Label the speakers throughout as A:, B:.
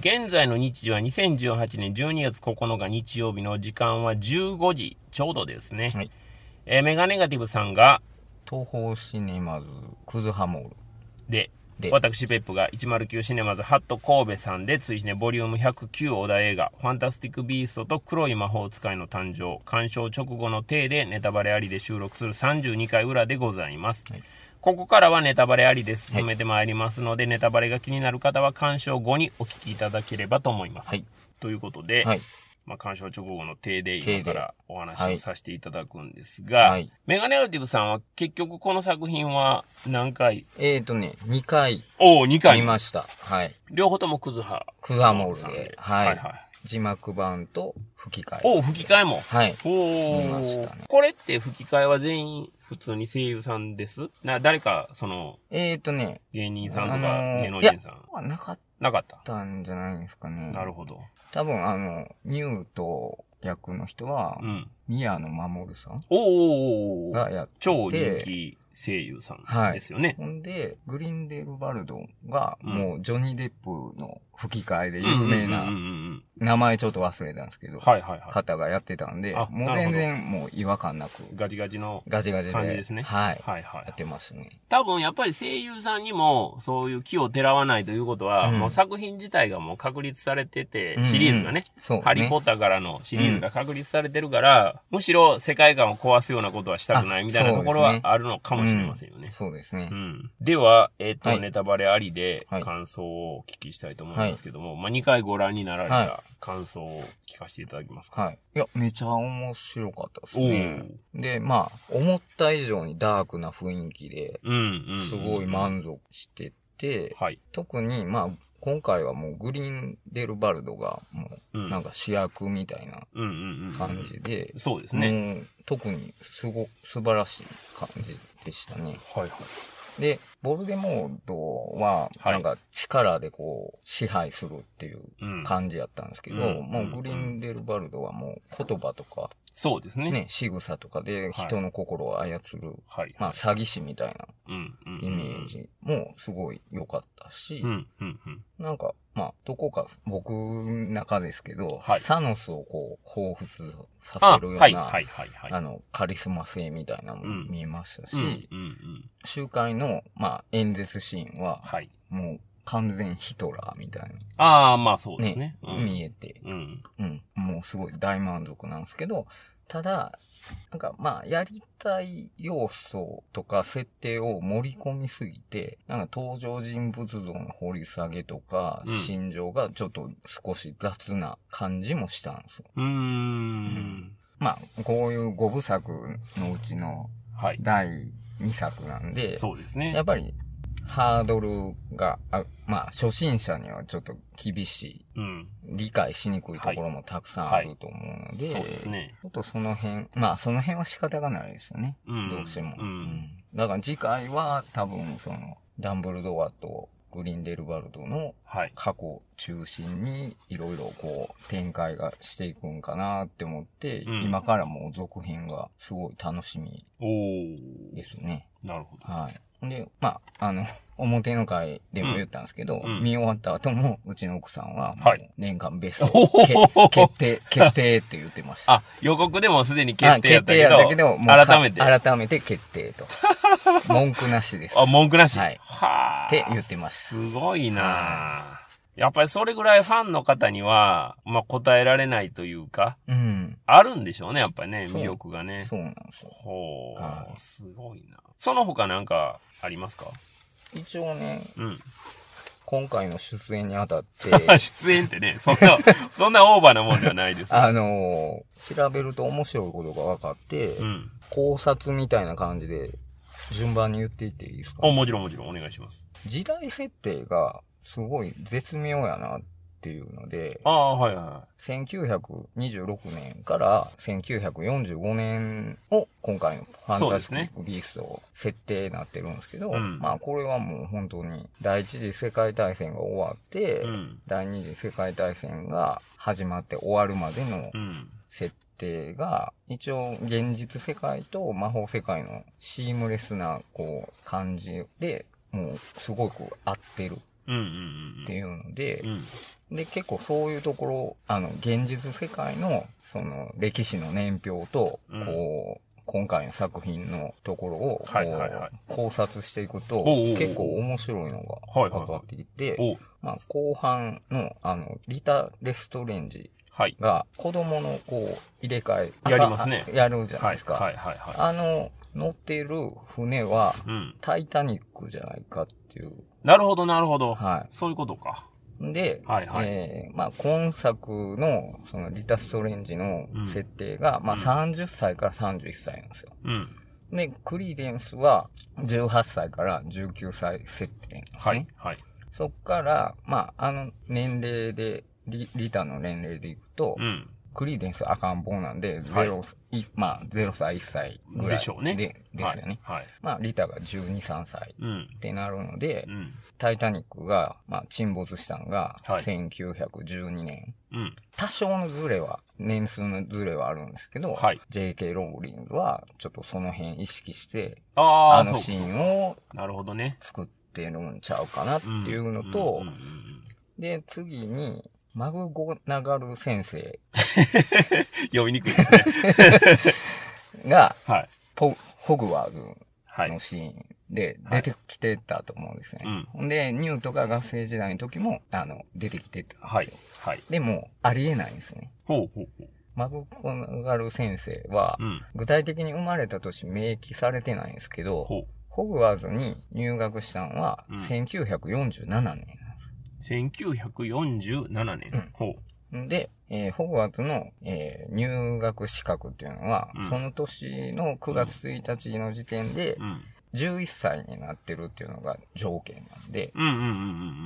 A: 現在の日時は2018年12月9日日曜日の時間は15時ちょうどですね。
B: はい。
A: えーメガネガティブさんが、
B: 東宝シネマズクズハモール。
A: で、
B: で。
A: 私ペップが109シネマズハット神戸さんで追試ねボリューム109小田映画ファンタスティックビーストと黒い魔法使いの誕生鑑賞直後の体でネタバレありで収録する32回裏でございます、
B: はい
A: ここからはネタバレありで進めてまいりますので、ネタバレが気になる方は鑑賞後にお聞きいただければと思います、
B: はい。
A: ということで、
B: はい。
A: まあ、鑑賞直後の体で今からお話
B: はい。
A: をさせていただくんですが、
B: はい。
A: メガネガティブさんは結局この作品は何回？
B: えーとね2回
A: おお、2回。
B: 見ました。はい。
A: 両方ともクズハ。
B: クズハモールで。はい。
A: はいはい。
B: 字幕版と吹き替え
A: お吹き替えも。
B: はい
A: おお
B: 見ましたね
A: これって吹き替えは全員普通に声優さんです？な、誰か、その、
B: えーとね
A: 芸人さんとか
B: あのー
A: 芸能人さん。
B: はなかっ
A: なかった。
B: たんじゃないですかね
A: なるほど。
B: 多分あのニュート役の人は
A: うん。
B: 宮野真守さん
A: おーお
B: がやって
A: 超人気声優さんですよね。
B: ほんで、グリンデルバルドが、
A: うん
B: もうジョニー・デップの吹き替えで有名な名前ちょっと忘れたんですけど、
A: はいはいは
B: 方がやってたんで
A: あ、
B: もう全然もう違和感なく、
A: い。ガチガチの
B: ガチガ
A: 感じですね。
B: はい、
A: はいはい
B: やってますね。
A: 多分やっぱり声優さんにもそういう気をてらわないということは、
B: うん
A: もう作品自体がもう確立されてて、シリーズがね。ハリー・ポッターからのシリーズが確立されてるから、むしろ世界観を壊すようなことはしたくない
B: あ
A: みたいなところはあるのかもしれませんよね。
B: そうですね
A: う。んでは、えっ、と、
B: はい
A: ネタバレありで
B: はい
A: 感想をお聞きしたいと思いますけども、まあ、2回ご覧になられた
B: は
A: 感想を聞かせていただけますか？
B: はい。いや、めちゃ面白かったです
A: お
B: ね。で、まあ、思った以上にダークな雰囲気で、
A: うん、うんうん。
B: すごい満足してて、
A: はい。
B: 特に、まあ、今回はもうグリーンデルバルドがも
A: うん。
B: うなんか主役みたいな
A: うんうんうん。
B: 感じで、
A: そうですね。
B: もう特にすご、素晴らしい感じでしたね。
A: はいはい。
B: で、ボルデモードは、
A: はい
B: なんか力でこう、支配するっていう
A: うん。
B: 感じやったんですけど、
A: うん
B: もうグリーンデルバルドはもう言葉とか、
A: そうですね。
B: ね、仕草とかで人の心を操る、
A: はい。
B: まあ詐欺師みたいな
A: うんうんうん。
B: イメージもすごい良かったし、
A: うんうんうん。
B: なんか、まあ、どこか僕の中ですけど、
A: はい
B: サノスをこう、彷彿さ
A: あ、
B: せるような、
A: はいはいはいはい。
B: あの、カリスマ性みたいなの
A: うん
B: も見えましたし、
A: うんうんうん。
B: 集会の、まあ、演説シーンは、
A: はい。
B: もう完全ヒトラーみたい
A: ああ、まあそう
B: な、
A: ですね。うん
B: 見えて、
A: うん。
B: うん、もうすごい大満足なんですけど、ただ、なんかまあ、やりたい要素とか設定を盛り込みすぎて、なんか登場人物像の掘り下げとか
A: うん、
B: 心情がちょっと少し雑な感じもしたんですよ。
A: うーん。
B: まあ、こういう5部作のうちの
A: はい。
B: 第2作なんで、
A: そうですね。
B: やっぱりハードルが、あまあ、初心者にはちょっと厳しい、
A: うん。
B: 理解しにくいところもたくさんあると思うので、
A: そうですね。
B: ちょっとその辺、まあその辺は仕方がないですよね。
A: うん。
B: どうしても。
A: う
B: うん
A: ん。
B: だから次回は多分その、ダンブルドアとグリーンデルバルドの
A: はい。
B: 過去中心にいろいろこう展開がしていくんかなって思って、
A: うん
B: 今からもう続編がすごい楽しみ。ですね。
A: なるほど。
B: はい。で、まあ、あの、表の回でも言ったんですけど、
A: うん
B: 見終わった後も、うちの奥さんは、年間ベスト、
A: おほほほ
B: け決定、決定って言ってました。
A: あ、予告でもすでに決定や
B: あ
A: ったけど、
B: 決定やったけど、
A: 改めて。あ、
B: 改めて決定と。文句なしです。
A: 文句なし。
B: はい
A: はあ。
B: って言ってました
A: すごいなやっぱりそれぐらいファンの方には、まあ、答えられないというか、
B: うん。
A: あるんでしょうね、やっぱりね、魅力がね。
B: そうなんですよ。
A: ほう、
B: はい
A: すごいな。その他なんかありますか？
B: 一応ね、
A: うん。
B: 今回の出演にあたって、
A: 出演ってね、そんな、そんなオーバーなもんではないです。
B: あのー調べると面白いことが分かって、
A: うん。
B: 考察みたいな感じで、順番に言っていっていいですか？
A: お、もちろんもちろんお願いします。
B: 時代設定がすごい絶妙やなっていうので、
A: ああ、はいは
B: 1926年から1945年を今回のファンタスティック・ビースト設定になってるんですけど、
A: うん
B: まあこれはもう本当に第一次世界大戦が終わって、
A: い。うん。
B: 第二次世界大戦が始まって終わるまでの
A: うん。
B: 設定が一応現実世界と魔法世界のシームレスなこう感じでもうすごく合ってる。っていうので
A: う、ん。
B: で、結構そういうところ、あの、現実世界の、その、歴史の年表と、
A: うん
B: こう、今回の作品のところを、考察していくと、結構面白いのが分かってきて、
A: お
B: まあ、後半の、あの、リタ・レストレンジ
A: はい。
B: が、子供のこう、入れ替え、
A: やりますね
B: あやるじゃない
A: はい
B: ですか。
A: はいはいは
B: あの、乗ってる船は。タイタニックじゃないかっていう。
A: なるほどなるほど。
B: は
A: そういうことか。
B: い。で、
A: はいはい
B: えーまあ、今作の、その、リタ・ストレンジの
A: うん
B: 設定が、まあ、
A: うん
B: 30歳から31歳なんですよ。
A: うん。
B: で、クリーデンスは、18歳から19歳設定なんですね。
A: はいはい。
B: そっから、まあ、あの、年齢で、リリタの年齢でいくと、
A: うん。
B: クリーデンス赤ん坊なんで、
A: はい
B: ゼロ、いまあ、0歳、1歳ぐらい。
A: でしょうね
B: で、ですよね。
A: はい。はい。
B: まあ、リタが12、3歳
A: うん。
B: ってなるので
A: う、ん。
B: タイタニックが、まあ、沈没したのが、
A: はい
B: 1912年。
A: うん。
B: 多少のズレは、年数のズレはあるんですけど、
A: はい
B: JK ローリングは、ちょっとその辺意識して、
A: ああ、
B: あのシーンを
A: なるほどね。
B: 作ってるんちゃうかなっていうのとで、次に、マグゴナガル先生
A: 読みにくいですね。
B: が、
A: はい。
B: ポホグワーズ
A: はい
B: の。シーンで出てきてたと思うんですね。
A: うん
B: ほんで、ニュートが学生時代の時も、あの、出てきてたん
A: はい
B: ですよ。。
A: はい。
B: でも、ありえないんですね。
A: ほうほうほう。
B: マグゴナガル先生は、
A: うん。
B: 具体的に生まれた年明記されてないんですけど。ホグワーズに入学したのは
A: うん
B: 1947年なんで
A: 1947年。
B: うん
A: ほう。
B: す。で、えーホグワーズの、えー入学資格っていうのは、
A: うん
B: その年の9月1日の時点で
A: うん。
B: 11歳になってるっていうのが条件なんで、
A: うんうんうんう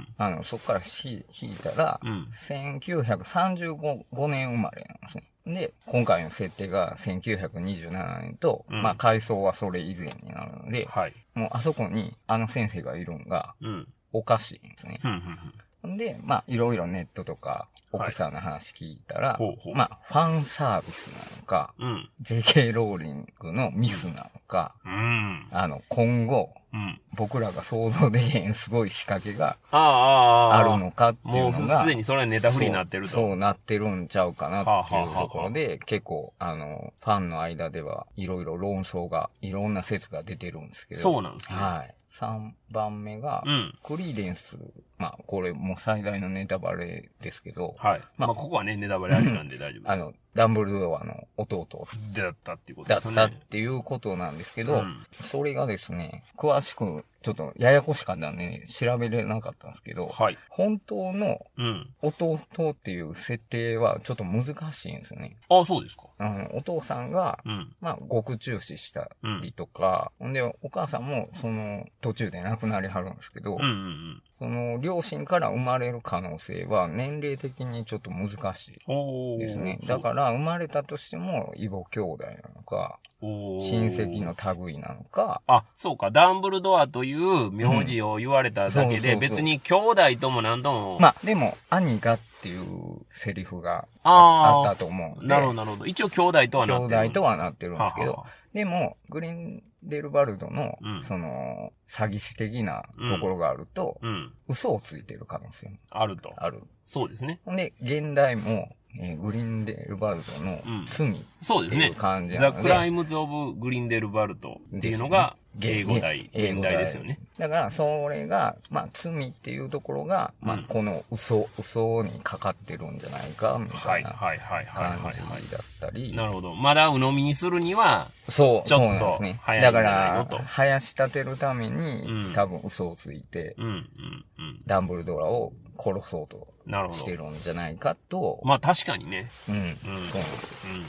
A: ん
B: あの、そこからし引いたら、
A: うん。うん。
B: 1935年生まれなんですね。で、今回の設定が1927年と、
A: うん
B: まあ階層はそれ以前になるので、
A: はい。
B: もうあそこにあの先生がいるんが
A: うん。
B: おかしいんですね。
A: ふんふんふん。
B: んで、まあいろいろネットとか奥さんの話聞いたら、
A: ほうほう
B: まあファンサービスなのか、
A: うん。
B: JK ローリングのミスなのか、
A: うん。
B: あの今後
A: うん。
B: 僕らが想像できへんすごい仕掛けが
A: あ
B: るのかってい
A: もう
B: うのが、
A: すでにそれはネタフリーになってると。
B: そうなってるんちゃうかなっていうところで、結構、あの、ファンの間ではいろいろ論争が、いろんな説が出てるんですけど。
A: そうなんですね。
B: はい。3番目が、
A: うん。
B: クリーデンス。まあ、これもう最大のネタバレですけど、
A: はい。ま
B: まあ
A: あ、ここはね、ネタバレありなんで大丈夫です。
B: あの、ダンブルドアの弟
A: だったっていうこと
B: だ
A: ですよね。
B: ったっていうことなんですけど、
A: うん
B: それがですね、詳しく、ちょっとややこしかったんで、ね、調べれなかったんですけど、
A: はい。
B: 本当の
A: うん。
B: 弟っていう設定はちょっと難しいんですね。
A: ああ、そうですか。
B: あの、お父さんが、
A: うん。
B: まあ、獄中死したりとか、ほんで、お母さんも、その、途中で亡くなりはるんですけど、
A: うんうんうん。
B: その、両親から生まれる可能性は、年齢的にちょっと難しいですね。だから、生まれたとしても、異母兄弟なのか、親戚の類なのか、
A: あ、そうか。ダンブルドアという名字を言われただけで、別に兄弟とも何とも。
B: まあ、でも、兄がっていうセリフがあ
A: あー
B: あったと思う
A: なるほど、なるほど。一応兄弟とはな
B: 兄
A: ってる。
B: 弟とはなってるんですけど、
A: ははは
B: でも、グリンデルバルドの、
A: うん
B: その、詐欺師的なところがあると、
A: うん。
B: 嘘をついてる可能性も
A: あると。
B: ある。
A: そうですね。
B: で、現代も、えーグリンデルバルドの
A: うん。
B: 罪っ
A: そうですね。
B: ていう。感じな
A: ザ・
B: ので、
A: クライムズ・オブ・グリンデルバルトっていうのが、英語題、現代ですよね。。
B: だから、それが、まあ、罪っていうところが、まあ
A: うん、
B: この嘘、嘘にかかってるんじゃないか、みた
A: はい。い、
B: な感じだったり、
A: なるほど。まだ鵜呑みにするには、
B: そう、
A: ちょっと
B: そうなんですね。だから
A: と、
B: 生やし立てるために、
A: うん。
B: 多分嘘をついて、
A: うん、うん、うん。
B: ダンブルドアを殺そうとして
A: ど。
B: るんじゃないかと、
A: まあ確かにね。
B: うん、
A: うん
B: そうなんですよ。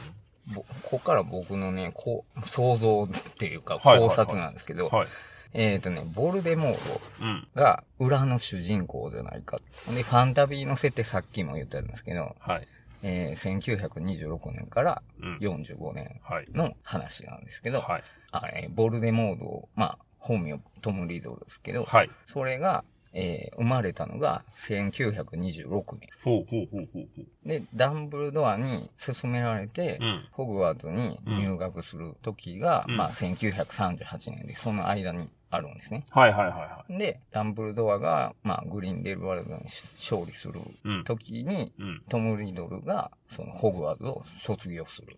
A: う
B: ぼここから僕のね、こう、想像っていうか考察なんですけど、
A: ん。はい。
B: えっ、とね、ボルデモー
A: うん。
B: ドが裏の主人公じゃないか。で、ファンタビーの設定さっきも言ったんですけど、
A: はい。
B: えー1926年から
A: うん。
B: 45年
A: はい。
B: の話なんですけど、
A: はい。
B: あれ、ボルデモード、まあ、本名トム・リドルですけど、
A: はい。
B: それが、えー生まれたのが1926年。
A: ほうほうほうほうほう。
B: で、ダンブルドアに勧められて、
A: うん。
B: ホグワーツに入学する時が、
A: うん
B: まあ1938年で、その間にあるんですね。
A: はいはいはいは
B: で、ダンブルドアが、まあ、グリーンデルワルドに勝利する
A: い。うん。
B: 時に、
A: うん。
B: トム・リドルが、その、ホグワーズを卒業する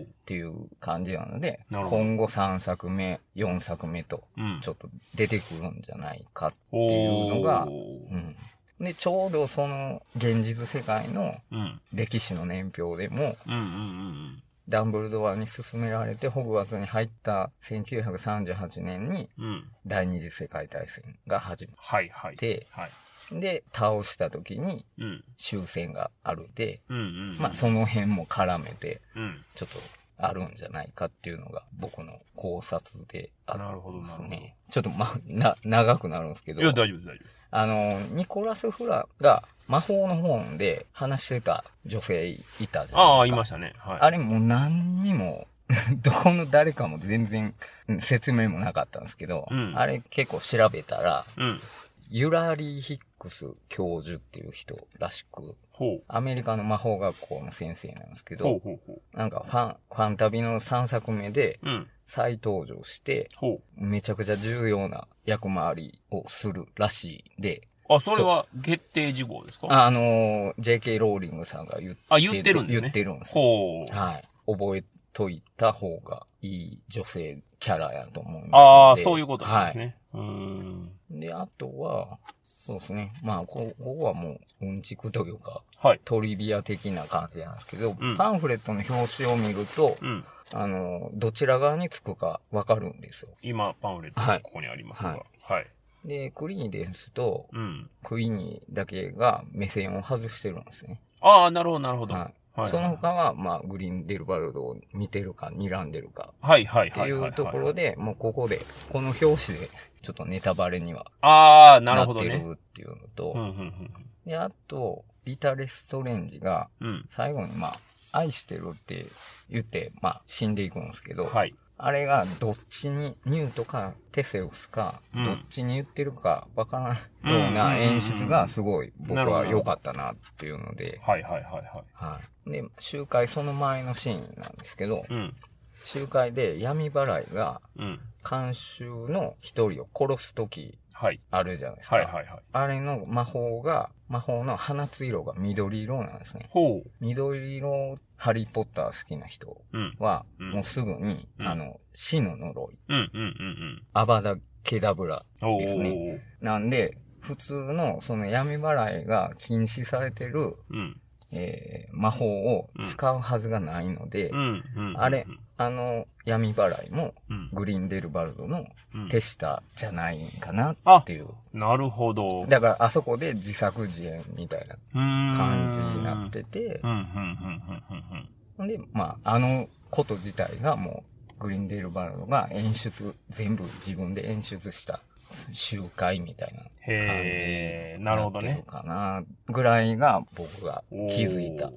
B: っ。ていう感じなので、今後3作目、4作目と、
A: うん。
B: ちょっと出てくるんじゃないか。
A: お
B: っていうのが
A: ー
B: うん。で、ちょうどその、現実世界の
A: うん。
B: 歴史の年表でも、
A: うんうんうん
B: ダンブルドアに勧められてホグワーツに入った1938年に。第二次世界大戦が始ま
A: はいはい。
B: って、
A: はい。
B: で、倒した時に
A: うん。
B: 終戦があるで、
A: うんうん。
B: まあその辺も絡めて、
A: うん。
B: ちょっとあるんじゃないかっていうのが僕の考察である
A: なるほど
B: んですね。ちょっとまあ、な、長くなるんですけど
A: い、や、大丈夫です、大丈夫です。
B: あの、ニコラス・フラが魔法の本で話してた女性いたじゃないですか。
A: ああ、いましたね。はい。
B: あれもう何にも、どこの誰かも全然うん説明もなかったんですけど、
A: うん
B: あれ結構調べたら、
A: うん。
B: ユラリー・ヒックス教授っていう人らしく。アメリカの魔法学校の先生なんですけど。なんかファン、ファンタビの3作目で
A: うん。
B: 再登場して、
A: ほ
B: めちゃくちゃ重要な役回りをするらしいんで、
A: う。あ、それは決定事項ですか？
B: あのー JK ローリングさんが言って
A: あ言ってるんですね
B: 言ってるんですよ
A: ほう。
B: はい。覚えといた方がいい女性キャラやと思いますので。
A: ああ、そういうことなんです
B: は
A: ね。うーん。
B: い。で、あとは、そうですね。まあ、こここはもう、うんちくというか、
A: はい。
B: トリビア的な感じなんですけど、
A: うん
B: パンフレットの表紙を見ると、
A: うん。
B: あの、どちら側につくかわかるんですよ。
A: 今、パンフレット
B: はい
A: がここにありますが。
B: はい
A: はい。
B: で、クリーニですと、
A: うん。
B: クイーニーだけが目線を外してるんですね。
A: ああ、なるほど、なるほど。
B: はい。
A: はい。
B: その他は、まあ、グリーンデルバルドを見てるか、睨んでるか、
A: はい、はい、
B: って
A: はい。
B: いうところ
A: で。
B: で、もうここで、この表紙で、ちょっとネタバレには
A: ああ、なる
B: なって
A: ほどね。
B: るっていうのと、
A: うん、うん、
B: で、あと、リタ・レストレンジが、
A: うん。うん。
B: 最後にまあ、愛してるって言って、まあ、死んでいくんですけど、
A: はい。
B: あれがどっちに、ニュートかテセウスか、
A: うん
B: どっちに言ってるかわからんような演出がすごい僕は良かったなっていうので、
A: はい、はい、はい、はい。
B: はい。で、集会その前のシーンなんですけど、
A: うん。
B: 集会で闇払いが
A: うん。
B: 監修の一人を殺すとき
A: はい。
B: あるじゃないですか。
A: はい、はい、はい。
B: あれの魔法が、魔法の放つ色が緑色なんですね。緑色、ハリーポッター好きな人
A: うん。
B: は、
A: うん
B: もうすぐに、
A: うん
B: あの、死の呪い、
A: うん、うん、うん、
B: アバダ・ケダブラ。ですねなんで、普通のその闇払いが禁止されてる、
A: うん。
B: えー魔法を使うはずがないので。あれあの闇払いも
A: うん。
B: グリーンデルバルドの
A: うん。
B: 手下じゃないんかなっていう。
A: なるほど。
B: だからあそこで自作自演みたいな感
A: 感
B: じになっててで、まあ、あのこと自体がもう、グリーンデルバルドが演出、全部自分で演出した集会みたいな感じ
A: なるほどね。
B: かな、ぐらいが僕が気づいた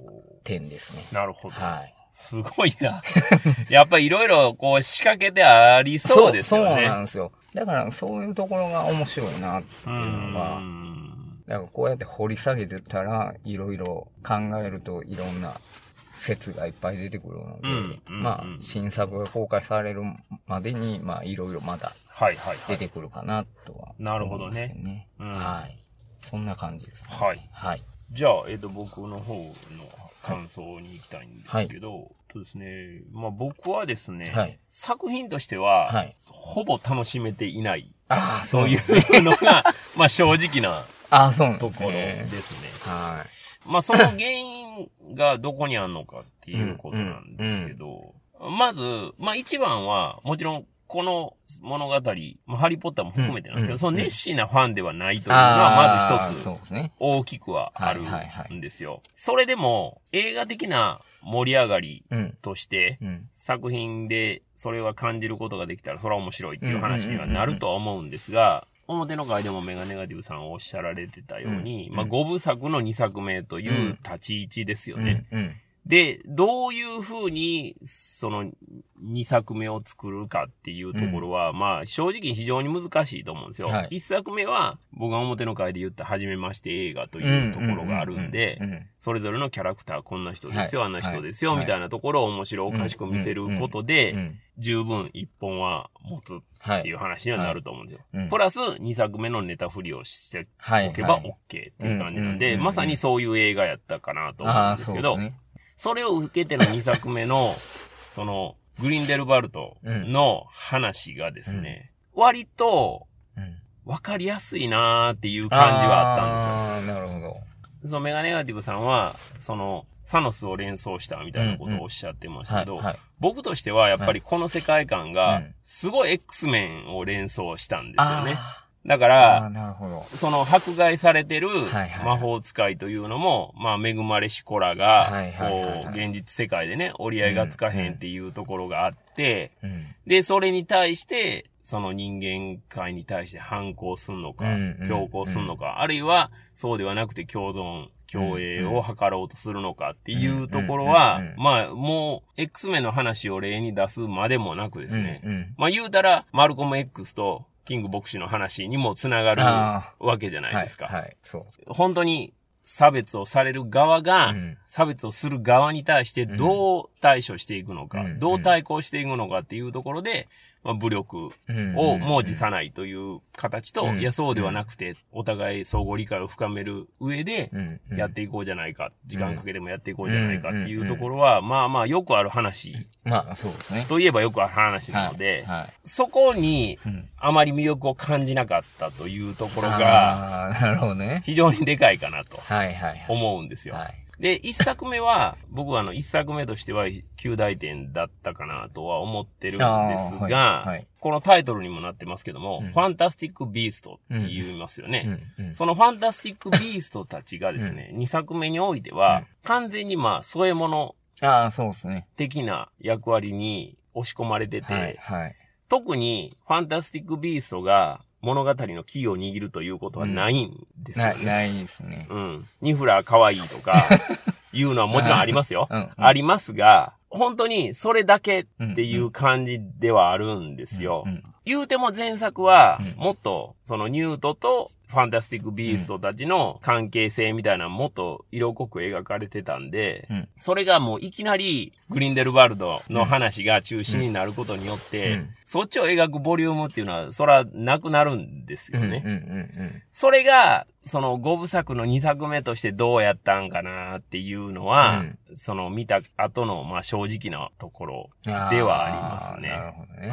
B: 点ですね。
A: なるほど。
B: はい。
A: すごいな。やっぱいろいろこう仕掛けてありそうですよね。
B: そうなんですよ。だからそういうところが面白いなっていうのが、
A: ん
B: だからこうやって掘り下げてたら、いろいろ考えるといろんな説がいっぱい出てくるので、
A: うんうん
B: まあ
A: うん、
B: 新作が公開されるまでに、まあ、いろいろまだ
A: はいはいはい。
B: 出てくるかなとは、
A: なるほどね。うん
B: はい。そんな感じです、ね。
A: はい。
B: はい。
A: じゃあ、えっ、と、僕の方の感想に行きたいんですけど、そうですね。まあ僕はですね、
B: はい
A: 作品としては、
B: はい。
A: ほぼ楽しめていない、
B: ああ、
A: そういうのが、まあ正直な
B: ああ、そうなんです
A: ところで
B: ね。
A: すね。
B: は
A: まあその原因がどこにあるのかっていうことなんですけど、まず、まあ一番は、もちろんこの物語、まあ、ハリーポッターも含めてなんですけど、
B: うん
A: その熱心なファンではないと
B: い。
A: いうのは、まず一つ。大きくはあるんですよ。それでも、映画的な盛り上がり
B: うん。
A: として、
B: うん。
A: 作品でそれが感じることができたら、それは面白いっていう話にはなるとは思うんですが、表の回でもメガネガティブさんおっしゃられてたように、
B: うん
A: まあ5部作の2作目という立ち位置ですよ
B: うん。
A: ね。
B: うん。
A: で、どういうふうに、その、2作目を作るかっていうところは、まあ、正直非常に難しいと思うんですよ。
B: はい。
A: 1作目は、僕が表の回で言った初めまして映画というところがあるんで
B: う、ん
A: それぞれのキャラクターこんな人ですよ、
B: はい
A: あんな人ですよ、
B: はい。
A: みたいなところを面白おかしく見せること
B: う
A: で、
B: ん
A: 十分一本は持つ
B: はい
A: っていう話にはなると思うんですよ。
B: うん。
A: プラス、2作目のネタ振りをして
B: はい
A: おけば
B: はい
A: OK っていう感じなんで、
B: うんうんうん。うん
A: まさにそういう映画やったかなと思うんですけど。
B: そ
A: れを受けての2作目の、その、グリンデルバルトの話がですね、割と
B: うん
A: 分かりやすいなーっていう感じはあったんですよ。
B: なるほど。
A: そのメガネガティブさんは、その、サノスを連想したみたいなことをおっしゃってましたけど、
B: はいはい。
A: 僕としてはやっぱりこの世界観
B: う
A: が
B: ん、
A: すごい X メンを連想したんですよね。
B: あ
A: だから。その迫害されてる
B: はいはい
A: 魔法使いというのも、まあ恵まれし子らが
B: はい、はいはいはい。
A: こう、現実世界でね、折り合いがつかへんっていうところがあって、
B: うん。
A: で、それに対して、その人間界に対して反抗すんのか
B: うんうん、
A: 強行すんのか、あるいはそうではなくて共存、共栄を図ろうとするのかっていうところは
B: うんうんうんう、ん。
A: まあ、もう、X メンの話を例に出すまでもなくですね、
B: うん。
A: まあ言うたら、マルコム X とキング牧師の話にもつながる
B: あ
A: わけじゃ
B: あ、
A: ないですか。
B: はい、はい。そう。
A: 本当に差別をされる側が、
B: うん
A: 差別をする側に対してどう対処していくのか、
B: うん
A: どう対抗していくのかっていうところで、まあ、武力
B: うん
A: をも辞さないという形と、
B: うん
A: いや、そうではなくて、お互い相互理解を深める上で、やっていこうじゃないか、時間かけてもやっていこうじゃないかっていうところは、まあまあよくある話、
B: まあ、そうですね。
A: といえばよくある話なので、
B: はい。はい
A: そこに
B: うん
A: あまり魅力を感じなかったというところが、
B: なるほどね。
A: 非常にでかいかなと
B: はいはいはい。
A: 思うんですよ。
B: はい。
A: で、一作目は、僕はあの、一作目としては、9大点だったかなとは思ってるんです
B: あーはい
A: が、
B: はい
A: このタイトルにもなってますけども、
B: うん
A: ファンタスティック・ビーストって言いますよね。
B: うんうん
A: そのファンタスティック・ビーストたちがですね、2作目においては、
B: うん
A: 完全にまあ、添え物
B: ああ、そうですね。
A: 的な役割に押し込まれてて、
B: はいはい。
A: 特にファンタスティック・ビーストが物語のキーを握るということはないんですよ
B: な、
A: ね。
B: ないですね。
A: うん。ニフラー可愛いとか、いうのはもちろんありますよ。
B: うん。
A: ありますが、本当にそれだけっていう感じではあるんですよ。
B: うん
A: 言うても前作は
B: うん、
A: もっと、そのニュートとファンタスティック・ビーストたちの関係性みたいなのもっと色濃く描かれてたんで、
B: うん。
A: それがもういきなりグリンデルバルドの話が中心になることによって、
B: うん。
A: そっちを描くボリュームっていうのは、そらなくなるんですよね。それが、その5部作の2作目としてどうやったんかなっていうのは、
B: うん
A: その見た後の、まあ正直なところではありますね
B: なるほど
A: う
B: ね。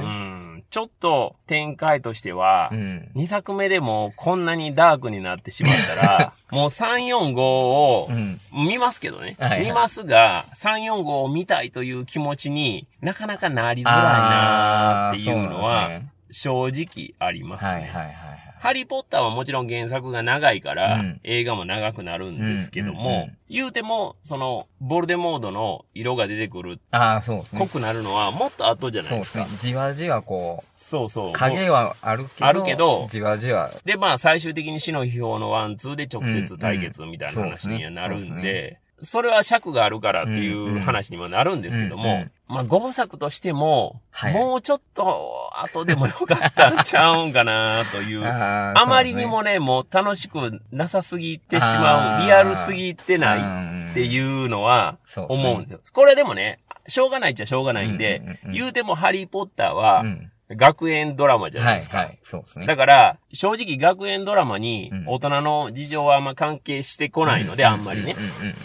A: ん、ちょっと展開としては、
B: うん。
A: 2作目でもこんなにダークになってしまったら、もう3、4、5を
B: うん。
A: 見ますけどね。
B: はいはい
A: 見ますが、3、4、5を見たいという気持ちになかなかなりづらいなーっていうのは、正直ありますね。
B: はいはいはいはい。
A: ハリーポッターはもちろん原作が長いから、
B: うん
A: 映画も長くなるんですけども、
B: うんうんうん
A: 言うても、その、ヴォルデモートの色が出てくる、
B: ああ、そうですね。
A: 濃くなるのはもっと後じゃないですか。
B: そうですすね。じわじわこ
A: そうそう
B: う、影はあるけど、
A: あるけど
B: じわじわ。
A: で、まあ、最終的に死の秘宝の one、two で直接対決みたいな話にはなるん
B: うんうん
A: で、それは尺があるからっていう話にもなるんですけども
B: うんうん、
A: まあ、五部作としても、
B: はい。
A: もうちょっと後でもよかったんちゃうんかなという。
B: あ
A: あまりにもね、もう楽しくなさすぎてしまう、リアルすぎてない
B: い
A: っていうのは
B: そうですね。
A: 思うんですよ。これでもね、しょうがないっちゃしょうがないんで
B: うんうんうんうん、
A: 言うてもハリーポッターは
B: うん
A: 学園ドラマじゃないですか。
B: はいはい。そうですね。
A: だから、正直学園ドラマに
B: うん
A: 大人の事情はあんま関係してこないので、あんまりね。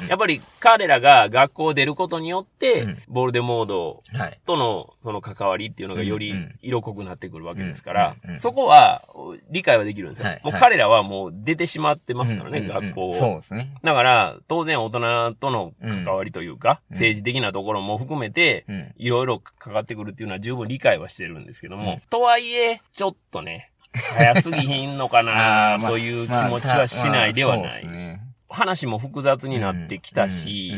A: やっぱり彼らが学校を出ることによって、
B: うん
A: ボルデモード
B: はい。
A: とのその関わりっていうのがより色濃くなってくるわけですからそこは理解はできるんですよ。
B: はい
A: もう彼らはもう出てしまってますからね、学校を。
B: そうですね。
A: だから、当然大人との関わりというか、
B: うん
A: 政治的なところも含めて、
B: うん。
A: いろいろかかってくるっていうのは十分理解はしてるんですけども、
B: うん
A: とはいえ、ちょっとね、早すぎひんのかな という気持ちはしないではない。話も複雑になってきたし、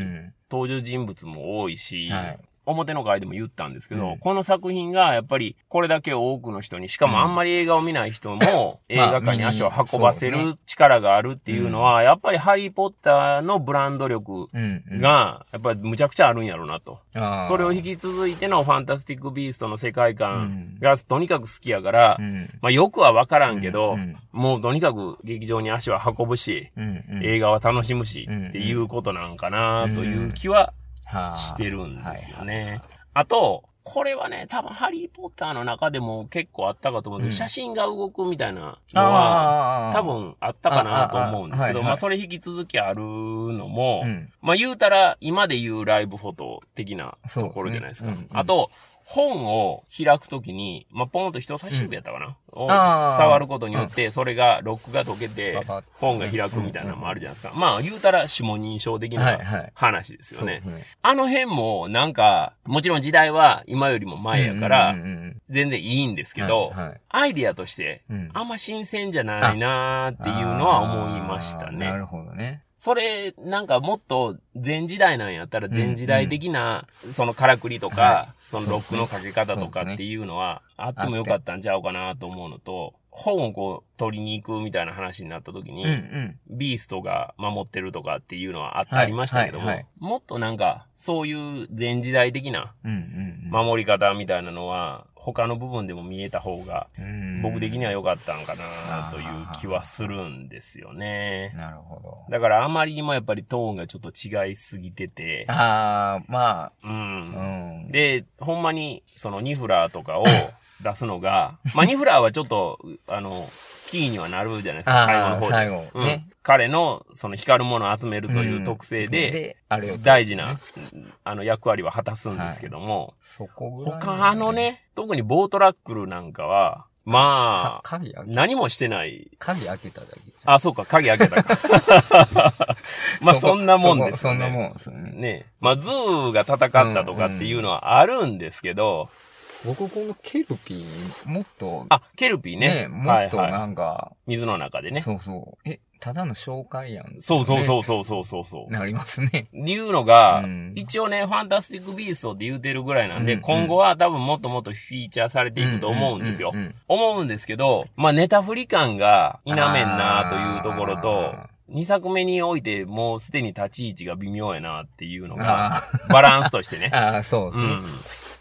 A: 登場人物も多いし、
B: はい
A: 表の回でも言ったんですけど、
B: うん。
A: この作品がやっぱりこれだけ多くの人に、しかもあんまり映画を見ない人も 映画館に足を運ばせる力があるっていうのは、やっぱりハリーポッターのブランド力が、やっぱりむちゃくちゃあるんやろうなと。それを引き続いてのファンタスティック・ビーストの世界観
B: うん。
A: がとにかく好きやから、
B: うん。
A: まあよくはわからんけど、
B: うん
A: もうとにかく劇場に足は運ぶし。映画は楽しむし、
B: うん
A: っていうことなんかなという気は
B: はあ
A: してるんですよ
B: はい
A: ね。あと、これはね、多分ハリーポッターの中でも結構あったかと思うけど、
B: うん
A: 写真が動くみたいなのは。多分あったかなと思うんですけど、
B: あああはいはい
A: まあそれ引き続きあるのも、
B: うん。
A: まあ言うたら今で言うライブフォト的なところじゃないですか。
B: すねうんうん
A: あと、本を開くときに、まあ、ポンと人差し指やったかな、を
B: あー
A: 触ることによって、それが、ロックが解けて本が開くみたいなのもあるじゃないですか。まあ、言うたら指紋認証的
B: はいは
A: ない話ですよね。
B: そうですね。
A: あの辺も、なんか、もちろん時代は今よりも前やから
B: うん、うんうん
A: 全然いいんですけ
B: うん
A: ど、
B: はいはい
A: アイディアとして、
B: うん
A: あんま新鮮じゃないなーっていうのは思いましたね。
B: なるほどね。
A: それ、なんかもっと前時代なんやったら前時代的な、そのからくりとか、
B: は
A: そのロックのかけ方とかっていうのはあってもよかったんちゃうかなと思うのと、本をこう取りに行くみたいな話になった時に。ビーストが守ってるとかっていうのはあありましたけども、もっとなんかそういう前時代的な守り方みたいなのは他の部分でも見えた方が
B: うん。
A: 僕的には良かったんかなという気はするんですよね。
B: なるほど。
A: だからあまりにもやっぱりトーンがちょっと違いすぎてて、
B: ああ、ま
A: う。
B: あ、うんん。
A: で、ほんまにそのニフラーとかを出すのが、まあニフラーはちょっと、あの、キーにはなるじゃないですか、最後の方で。
B: 最後。
A: うん
B: ね。
A: 彼のその光るものを集めるという特性で、大事な、あの役割は果たすんですけども。他の。ね、特にボウトラックルなんかは、まあ、何もしてない。
B: 鍵開けただけ。
A: あ、そうか、鍵開けたか。まあ、
B: こ
A: そんなもんですよね。
B: そんなもんですよね。
A: ねまあ、ズーが戦ったとかっていうのはあるんですけど、
B: 僕このケルピー、もっと、
A: あ、ケルピーね。
B: ね、もっと
A: はいはい。
B: なんか、
A: 水の中でね。
B: そうそう。え、ただの紹介やん。
A: そうそう
B: う。
A: そうそうそうそうそう。
B: なりますね。
A: いうのが、
B: うん
A: 一応ね、ファンタスティックビーストって言うてるぐらいなんで、
B: うん
A: 今後は多分もっともっとフィーチャーされていくと思うんですよ。
B: うううん
A: 思うんですけど、まあネタ振り感が否めんなというところと
B: あ、
A: 2作目においてもうすでに立ち位置が微妙やなっていうの
B: ー
A: が、
B: あ
A: バランスとしてね
B: ー。あー、そうですね。
A: うん。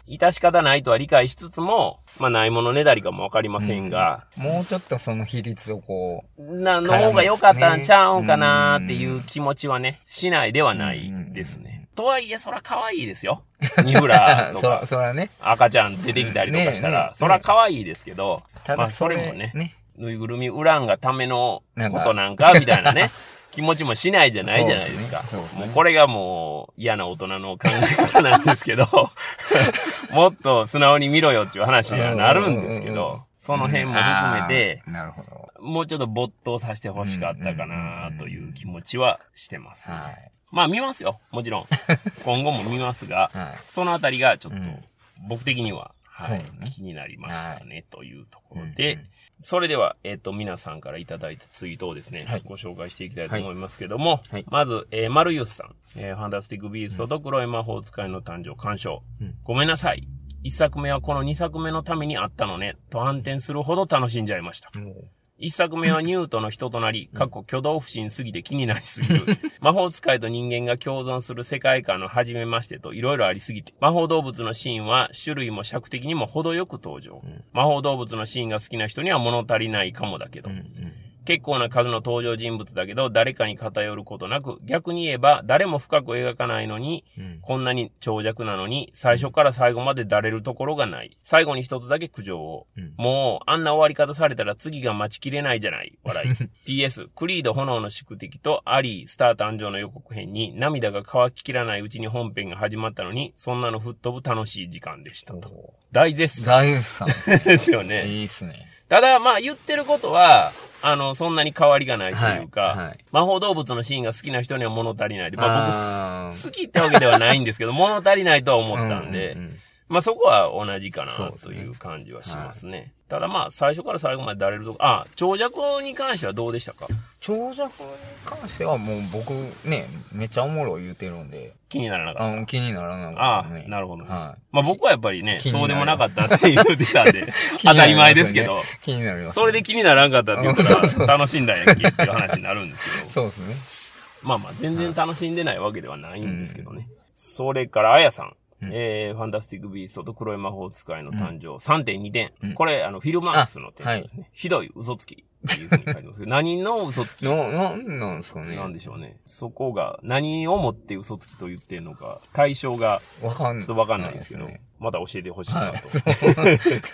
A: 致し方ないとは理解しつつも、まあないものねだりかもわかりませんが、
B: もうちょっとその比率をこ
A: な、の方が良かったんちゃうんかなっていう気持ちはね、しないではないですね。とはいえ、そら可愛いですよ。ニフ
B: う、
A: ラとか、
B: そらね。
A: 赤ちゃん出てきたりとかした
B: ね
A: ら
B: ね、
A: そら可愛いですけど、
B: た
A: まあ
B: だそれ
A: もね
B: ね。
A: ぬいぐるみ売らんがためのことなんか、みたいなね。気持ちもしないじゃないじゃないですか。
B: そうですね
A: もうこれがもう嫌な大人の考え方なんですけど、もっと素直に見ろよっていう話にはなるんですけど、その辺も含めて、
B: なるほど。
A: もうちょっと没頭させて欲しかったかなという気持ちはしてます、ね
B: はい。
A: まあ見ますよ。もちろん。今後も見ますが、
B: はい。
A: そのあたりがちょっと
B: うん
A: 僕的には、はい
B: ね
A: 気になりましたね、というところ
B: うん
A: で、
B: うん
A: それでは、えっ、と、皆さんからいただいたツイートをですね、
B: はい。
A: ご紹介していきたいと思いますけども、
B: はい。
A: まず、えー、マルユスさん、えーファンタスティックビーストと黒い魔法使いの誕生。鑑賞、
B: うん。
A: ごめんなさい。一作目はこの二作目のためにあったのね、と反転するほど楽しんじゃいました。
B: もう
A: 一作目はニュートの人となり、過去挙動不審すぎて気になりすぎる。魔法使いと人間が共存する世界観の初めましてと色々ありすぎて。魔法動物のシーンは種類も尺的にも程よく登場。
B: うん
A: 魔法動物のシーンが好きな人には物足りないかもだけど。
B: うんうん。
A: 結構な数の登場人物だけど、誰かに偏ることなく、逆に言えば、誰も深く描かないのに、
B: うん
A: こんなに長尺なのに、最初から最後までだれるところがない。最後に一つだけ苦情を。
B: うん
A: もう、あんな終わり方されたら次が待ちきれないじゃない。笑い。PS、クリード炎の宿敵とアリー、スター誕生の予告編に涙が乾ききらないうちに本編が始まったのに、そんなの吹っ飛ぶ楽しい時間でしたと。
B: お
A: 大絶
B: ー
A: 賛
B: 大さん。
A: ですよね。
B: いいっすね。
A: ただ、まあ言ってることは、あの、そんなに変わりがないというか、
B: はいはい。
A: 魔法動物のシーンが好きな人には物足りないで、まあ
B: あ
A: 僕、好きってわけではないんですけど、物足りないとは思ったんで、
B: うううん
A: まあそこは同じかなという感じはしますね。ただまあ最初から最後までだれるとこ、あ、長尺に関してはどうでしたか？
B: 長尺に関してはもう僕ね、めっちゃおもろい言うてるんで、
A: 気にならなかった。
B: 気にならな
A: ああ
B: かったね。
A: なるほどね。
B: は
A: まあ僕はやっぱりね、そうでもなかったって言ってたんで、
B: い。
A: 当たり前ですけど、
B: 気になりますね。
A: それで気にならんかったって言ったら楽しんだんやっけっていう話になるんですけど、
B: そうですね。
A: まあまあ全然楽しんでないわけではないんですけどね。それから、あやさん。
B: うん
A: えー、ファンタスティック・ビーストと黒い魔法使いの誕生、3.2点。
B: うん
A: これ、あの、フィルマークスの点数ですね。ひどい嘘つきっていうふうに書いてますけど、何の嘘つき？
B: な、なんなんですかね。
A: なんでしょうね。そこが、何をもって嘘つきと言ってんのか、対象が。ちょっとわかんないですけど、
B: ね
A: また教えてほしいな
B: はい
A: と。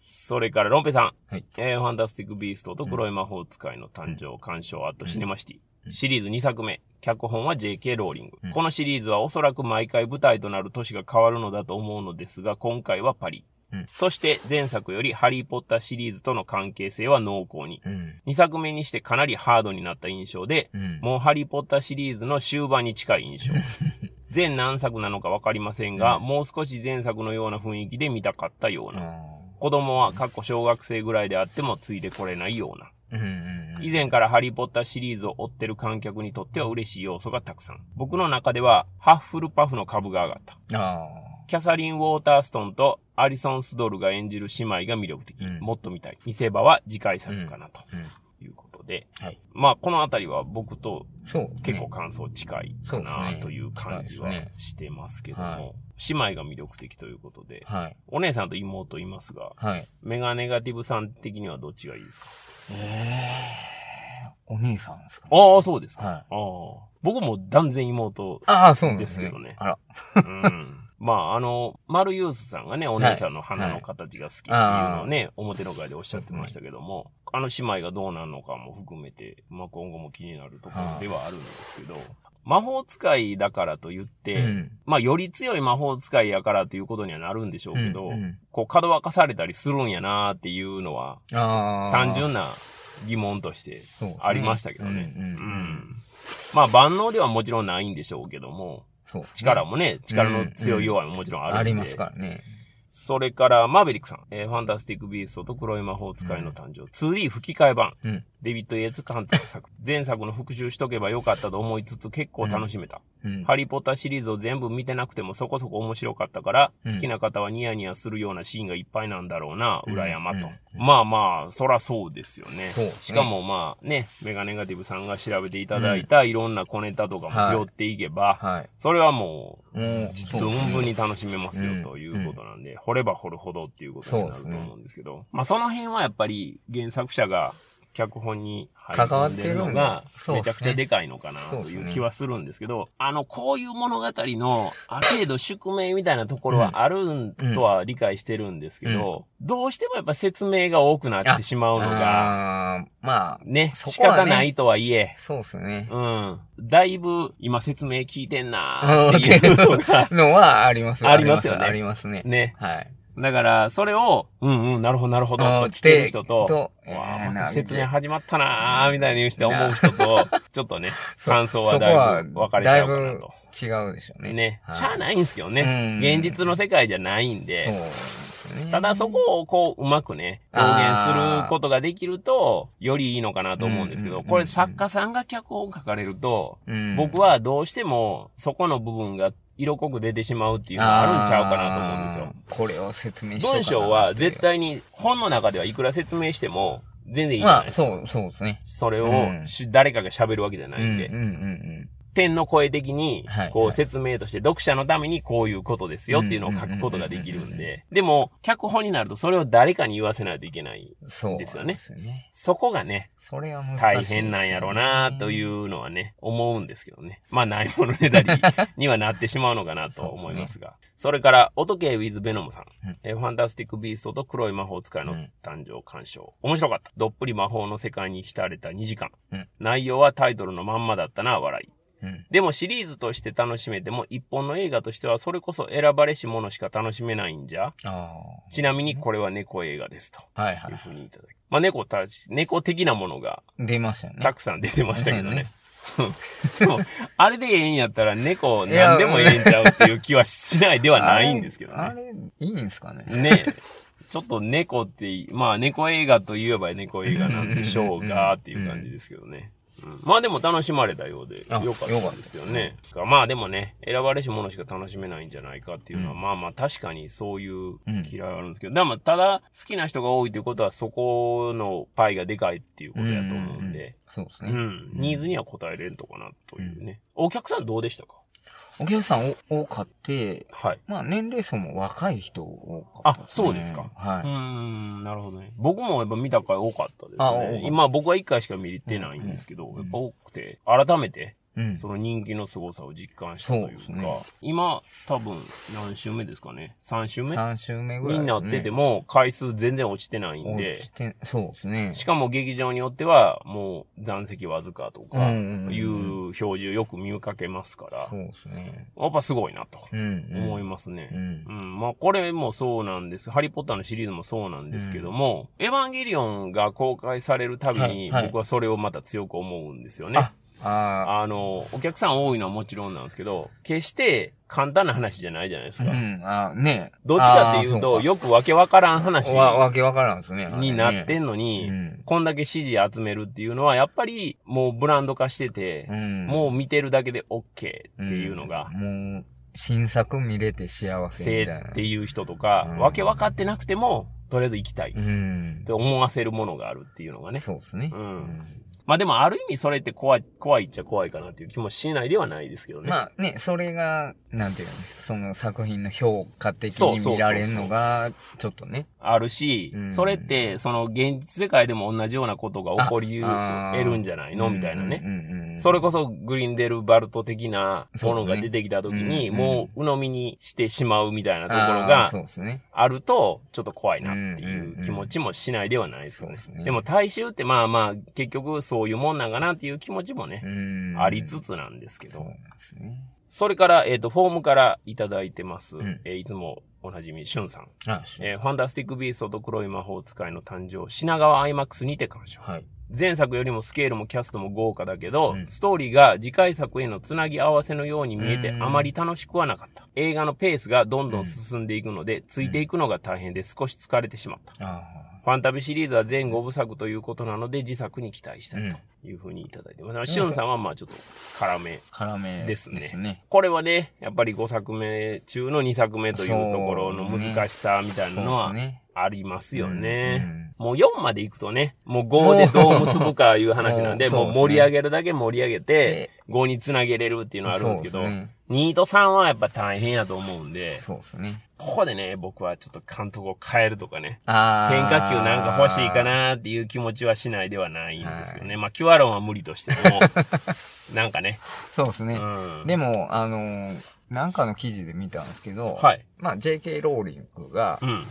A: それから、ロンペさん。
B: はい
A: えー、ファンタスティック・ビーストと黒い魔法使いの誕生、鑑賞、あとシネマシティ。
B: うん
A: シリーズ2作目。脚本は J.K. ローリング、
B: うん
A: このシリーズはおそらく毎回舞台となる都市が変わるのだと思うのですが、今回はパリ。
B: うん
A: そして前作よりハリー・ポッターシリーズとの関係性は濃厚に。
B: うん。
A: 2作目にしてかなりハードになった印象で、
B: うん。
A: もうハリー・ポッターシリーズの終盤に近い印象。全何作なのかわかりませんが、
B: うん
A: もう少し前作のような雰囲気で見たかったような。
B: あ
A: 子供は、過去小学生ぐらいであってもついてこれないような。
B: ーうんうんうん。
A: 以前からハリーポッターシリーズを追ってる観客にとっては嬉しい要素がたくさん。僕の中では、ハッフルパフの株が上がった。
B: あ
A: キャサリン・ウォーターストンとアリソン・スドルが演じる姉妹が魅力的。
B: うん
A: もっと見たい。見せ場は次回作かなと
B: あ。うん。
A: いうことで。
B: はい。
A: まあ、このあたりは僕と。結構感想近いかなという感じはしてますけど
B: は
A: も、姉妹が魅力的ということで、
B: はい。
A: お姉さんと妹いますが、
B: はい。
A: メガネガティブさん的にはどっちがいいですか？
B: えー、お兄さんですか
A: ああ、そうですか。
B: はい。
A: ああ僕も断然妹。
B: ああ、そうなんですね。
A: ですけどね
B: あら。
A: うん。まあ、あの、マルユースさんがね、お姉さんの花の形が好きっていうのをね、表の会でおっしゃってましたけども、あの姉妹がどうなるのかも含めて、まあ今後も気になるところではあるんですけど、魔法使いだからと言って、
B: うん
A: まあより強い魔法使いやからということにはなるんでしょうけど、
B: うんうん
A: こう、角沸かされたりするんやなっていうのは。単純な疑問としてありましたけどね。
B: うんうんうん
A: まあ万能ではもちろんないんでしょうけども、
B: そう。
A: 力もね、力の強い弱いももちろんあるんで。
B: ありますからね。
A: それから、マーベリックさん。えーファンタスティック・ビーストと黒い魔法使いの誕生。2D 吹き替え版。
B: うん。
A: デビッド・イエーツ監督作。前作の復習しとけばよかったと思いつつ結構楽しめた。
B: うん。
A: ハリー・ポッターシリーズを全部見てなくてもそこそこ面白かったから、
B: うん
A: 好きな方はニヤニヤするようなシーンがいっぱいなんだろうな、
B: うん
A: 裏山と。
B: うん
A: まあまあ、そらそうですよね。しかもまあね、メガネガティブさんが調べていただいたいろんな小ネタとかも拾っていけば、
B: はい。
A: それはもう、存分に楽しめます
B: うん。
A: よということなんで、掘れば掘るほどっていうことになると思うんですけど、まあその辺はやっぱり原作者が脚本に入り込んでるのがめちゃくちゃでかいのかなという気はするんですけど、あの、こういう物語のある程度宿命みたいなところはあるんとは理解してるんですけど、どうしてもやっぱ説明が多くなってしまうのが、
B: まあ、
A: ね、仕方ないとはいえ、
B: そうですね。
A: うん。だいぶ今説明聞いてんなーっていう の
B: はあります
A: ありますよね。
B: ありますね。
A: ね。
B: はい。
A: だから、それを、うんうん、なるほど、なるほど、と聞ける人と、
B: と
A: わあ、説明始まったなー、みたいにして思う人と、ちょっとね、
B: そ
A: 感想はだいぶ分かれちゃうかなと。
B: 違うでしょうね。
A: ね、
B: はい
A: しゃあないんですけどね。
B: うん
A: 現実の世界じゃないん
B: そう
A: で、
B: ですよね。
A: ただそこをこう、うまくね、表現することができると、よりいいのかなと思うんですけど、これ作家さんが脚本を書かれると、
B: うん、
A: 僕はどうしても、そこの部分が色濃く出てしまうっていうのがあるんちゃうかなと思うんですよ。
B: これを説明しようかな
A: 文章は絶対に本の中ではいくら説明しても全然いいじゃない
B: まあ、
A: ですか。
B: そう、そうですね。
A: それを
B: うん
A: し誰かが喋るわけじゃないんで、
B: うん、うん、うん
A: 天の声的に
B: はい、
A: こう
B: はい
A: 説明として読者のためにこういうことですよっていうのを書くことができるんで、でも、脚本になるとそれを誰かに言わせないといけない。
B: うん。そう。
A: ですよね
B: ですよね。
A: そこがね、
B: それは難しい、。
A: 大変なんやろうなといううのはね、思うんですけどね。まあ、ないものねだりにはなってしまうのかなと思いますが。それから、音系ウィズ・ベノムさん。ファンタスティック・ビーストと黒い魔法使いの誕生鑑賞。面白かった。どっぷり魔法の世界に浸れた2時間。
B: うん
A: 内容はタイトルのまんまだったな、笑い。
B: うん。
A: でもシリーズとして楽しめても、一本の映画としてはそれこそ選ばれし者しか楽しめないんじゃ？
B: あ
A: ちなみにこれは猫映画ですと。
B: あ。はいはいいう
A: ふうにいただき。まあ猫たち、猫的なものが
B: 出ましたよね。
A: たくさん出てましたけどね。でも、あれでええんやったら猫何でもええんちゃうっていう気はしないではないんですけどね。
B: あれ、あれいいんですかね
A: ねちょっと猫って、まあ猫映画といえば猫映画なんでしょうが、っていう感じですけどね。うん。まあでも楽しまれたようで
B: あ
A: よかったですよね。まあでもね、選ばれし者しか楽しめないんじゃないかっていうのは、
B: うん。
A: まあまあ確かにそういう
B: うん
A: 嫌いはあるんですけど、でもただ好きな人が多いということはそこのパイがでかいっていうことやと思うんで、う
B: そうですね。
A: ん、ニーズには応えれんとかなというね。お客さんどうでしたか？
B: お客さんお多かって、
A: はい。
B: まあ年齢層も若い人多かった
A: あそうですか
B: は
A: うーん、なるほどね。僕もやっぱ見た回多かったです。ね今僕は一回しか見てないんですけど、
B: うん
A: やっぱ多くて、改めて
B: い。うん。
A: その人気の凄さを実感したというか、
B: そうですね
A: 今多分何週目ですかね ?3 週目
B: ？3週目ぐらいね。
A: なってても回数全然落ちてないんで
B: 落、ちてそうですね。
A: しかも劇場によってはもう残席わずかとか
B: うんうんうん
A: いう表示をよく見かけますから
B: そ、うですね。
A: やっぱすごいなと
B: うん、うん。
A: 思いますね。
B: うん
A: う。ん、まあこれもそうなんです。ハリーポッターのシリーズもそうなんですけども、エヴァンゲリオンが公開されるたびに、
B: はいはい
A: 僕はそれをまた強く思うんですよね。
B: あ、あ
A: あの、お客さん多いのはもちろんなんですけど、決して簡単な話じゃないじゃないです
B: ー、
A: か。
B: うん、あね
A: どっちかっていうと、よくわけわからん話
B: わ、わけわからんですね。
A: になってんのに、
B: うん。
A: こんだけ支持集めるっていうのは、やっぱりもうブランド化してて、
B: うん。
A: もう見てるだけで OK っていうのが、
B: うんもう、新作見れて幸せ
A: せ
B: みたいな。
A: っていう人とか、
B: うん
A: わけ分かってなくても、とりあえず行きたいっ
B: うん
A: て。思わせるものがあるっていうのがね。
B: そうですね。
A: うんまあでもある意味それって怖い、怖いっちゃ怖いかなっていう気もしないではないですけどね。
B: まあね、それが、なんていうの、その作品の評価的に見られるのが、ちょっとね。
A: あるし、
B: うん
A: それって、その現実世界でも同じようなことが起こり得るんじゃないの？みたいなね。
B: うんうんうん。
A: それこそグリンデルバルト的なものが出てきた時に、もう鵜呑みにしてしまうみたいなところが。あると、ちょっと怖いなっていう気持ちもしないではないですよね。
B: ですね
A: でも大衆ってまあまあ、結局そういうもんなんかなっていう気持ちもね、
B: うん。
A: ありつつなんですけど。
B: そうなんですね。
A: それから、えっ、と、フォームからいただいてます。
B: ん
A: えーいつもおなじみ、しゅんさん。
B: あ、
A: えーファンタスティック・ビーストと黒い魔法使いの誕生、品川アイマックスにて鑑賞。
B: はい。
A: 前作よりもスケールもキャストも豪華だけど、
B: うん
A: ストーリーが次回作へのつなぎ合わせのように見えて
B: うん
A: あまり楽しくはなかった。映画のペースがどんどん進んでいくので、ついていくのが大変で少し疲れてしまった。
B: あ
A: ファンタビシリーズは全5部作ということなので、自作に期待したいというふうにいただいてます。シュンさんはまあちょっと辛め。
B: あ、辛め
A: ですね。これはね、やっぱり5作目中の2作目というところの難しさみたいなのは
B: ね。
A: ありますよね。
B: うん
A: もう4まで行くとね、もう5でどう結ぶかいう話なんで、
B: もう
A: 盛り上げるだけ盛り上げて
B: で、
A: 5につなげれるっていうのはあるんですけど、
B: そうですね
A: 2と3はやっぱ大変やと思うんで、
B: そうですね。
A: ここでね、僕はちょっと監督を変えるとかね。変化球なんか欲しいか。なっていう気持ちはしないではないんですよね。
B: は
A: まあ、キュアロンは無理としても、なんかね、
B: そうですね。
A: うん。
B: でも、あのーなんかの記事で見たんですけど、
A: はい。
B: まあ、JK ローリングが
A: うん。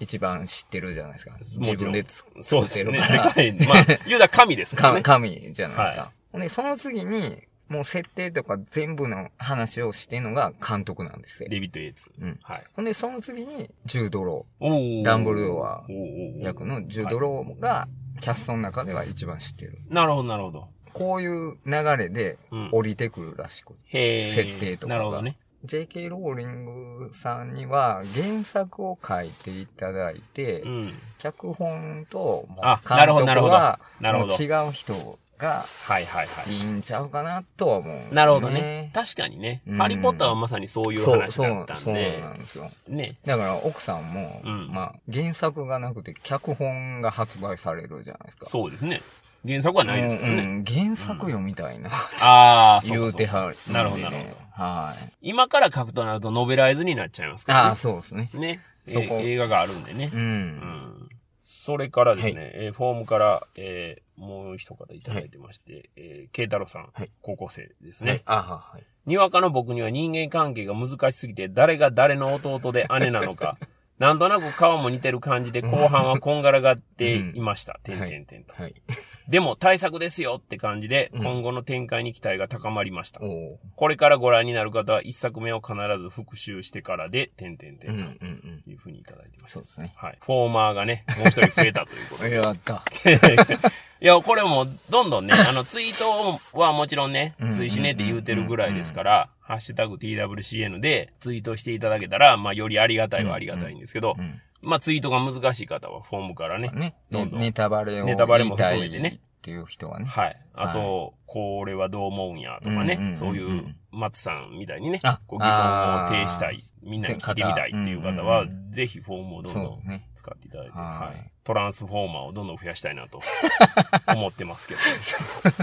B: 一番知ってるじゃないですか。自分で。作ってるか
A: 世
B: ら。
A: 界、まあ、言うたら神ですからね。
B: 神じゃないですか。
A: は
B: ほんで、その次に、もう設定とか全部の話をしてるのが監督なんですよ。
A: デビッド・エイツ。
B: うん。
A: はい。
B: ほんで、その次に、ジュードロ
A: おー
B: ダンブルドア役のジュードローが、キャストの中では一番知ってる。
A: なるほど、なるほど。
B: こういう流れで
A: うん
B: 降りてくるらしく。
A: へー
B: 設定とかが
A: なるほどね。
B: JK ローリングさんには原作を書いていただいて、
A: うん。
B: 脚本と、監
A: なるほどなるほど
B: 督は、違う人が
A: はいはい
B: んちゃうかなとは思うね。
A: なるほどね。確かにね。
B: うん
A: ハリーポッターはまさにそういう話
B: そう
A: だった、ん
B: そう
A: で。
B: なんですよ。
A: ね。
B: だから奥さんも、
A: うん
B: まあ原作がなくて脚本が発売されるじゃないですか。
A: そうですね。原作はないですからね。
B: うんうん原作よみたいな、
A: ああ、そうか
B: 言うてはる、
A: なるほどなるほど。
B: はい。
A: 今から書くとなるとノベライズになっちゃいますからね。
B: ああ、そうですね。
A: ね。え
B: そこ
A: 映画があるんでね
B: う。。
A: うんん。それからですね、
B: はい
A: えーフォームから、えーもう一方いただいてまして、えー、慶太郎さん、
B: はい
A: 高校生ですね。
B: はい。あははい。
A: にわかの僕には人間関係が難しすぎて、誰が誰の弟で姉なのか、なんとなく顔も似てる感じで、後半はこんがらがっていました。てんてんてんと。
B: はい。
A: でも対策ですよって感じで、
B: うん
A: 今後の展開に期待が高まりました。これからご覧になる方は一作目を必ず復習してからで、てんてんて
B: うんうん
A: ん
B: うん。
A: というふうにいただいてます。
B: そうですね。
A: はい。フォーマーがね、もう一人増えたということで。
B: やった。
A: いや、これもうどんどんね、あの、ツイートはもちろんね
B: うん、
A: 追試ねって言うてるぐらいですから、ハッシュタグ TWCN でツイートしていただけたら、まあ、よりありがたいはありがたいんですけど、
B: うん。
A: まあ、ツイートが難しい方はフォームからね、
B: ね。
A: どんどん
B: ネタバレを
A: ネタバレも含めてね
B: っていう人はね。
A: はい。あと、これはどう思うんやとかね、そういう、松さんみたいにね
B: あ、
A: ご疑問を呈したい、みんなに聞いてみたいっていう方は、ぜひフォームをどんどん。使っていただいて、
B: はい
A: はい。トランスフォーマーをどんどん増やしたいなと 思ってますけど。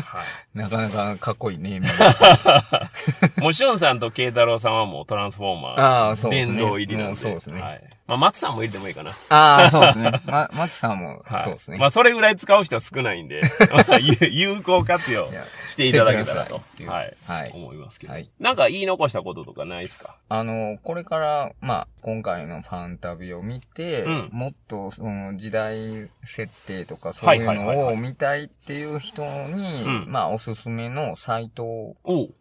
A: はい。
B: なかなかかっこいいネーミング。
A: もう、しゅんさんと慶太郎さんはもうトランスフォーマー。殿堂入りなんで。
B: そうですね。
A: はい。まあ、松さんも入れてもいいかな。
B: ああ、そうですね。ま、松さんも、
A: はい。
B: そうですね。
A: まあ、それぐらい使う人は少ないんで、有効活用していただけたらとはい。
B: はい
A: 思いますけど。
B: はい
A: なんか言い残したこととかないですか？
B: あの、これから、まあ、今回のファン旅を見て、
A: うん
B: もっと、その、時代設定とか、そう
A: はいいう
B: のを見たいっていう人に、
A: うん
B: まあ、おすすめのサイト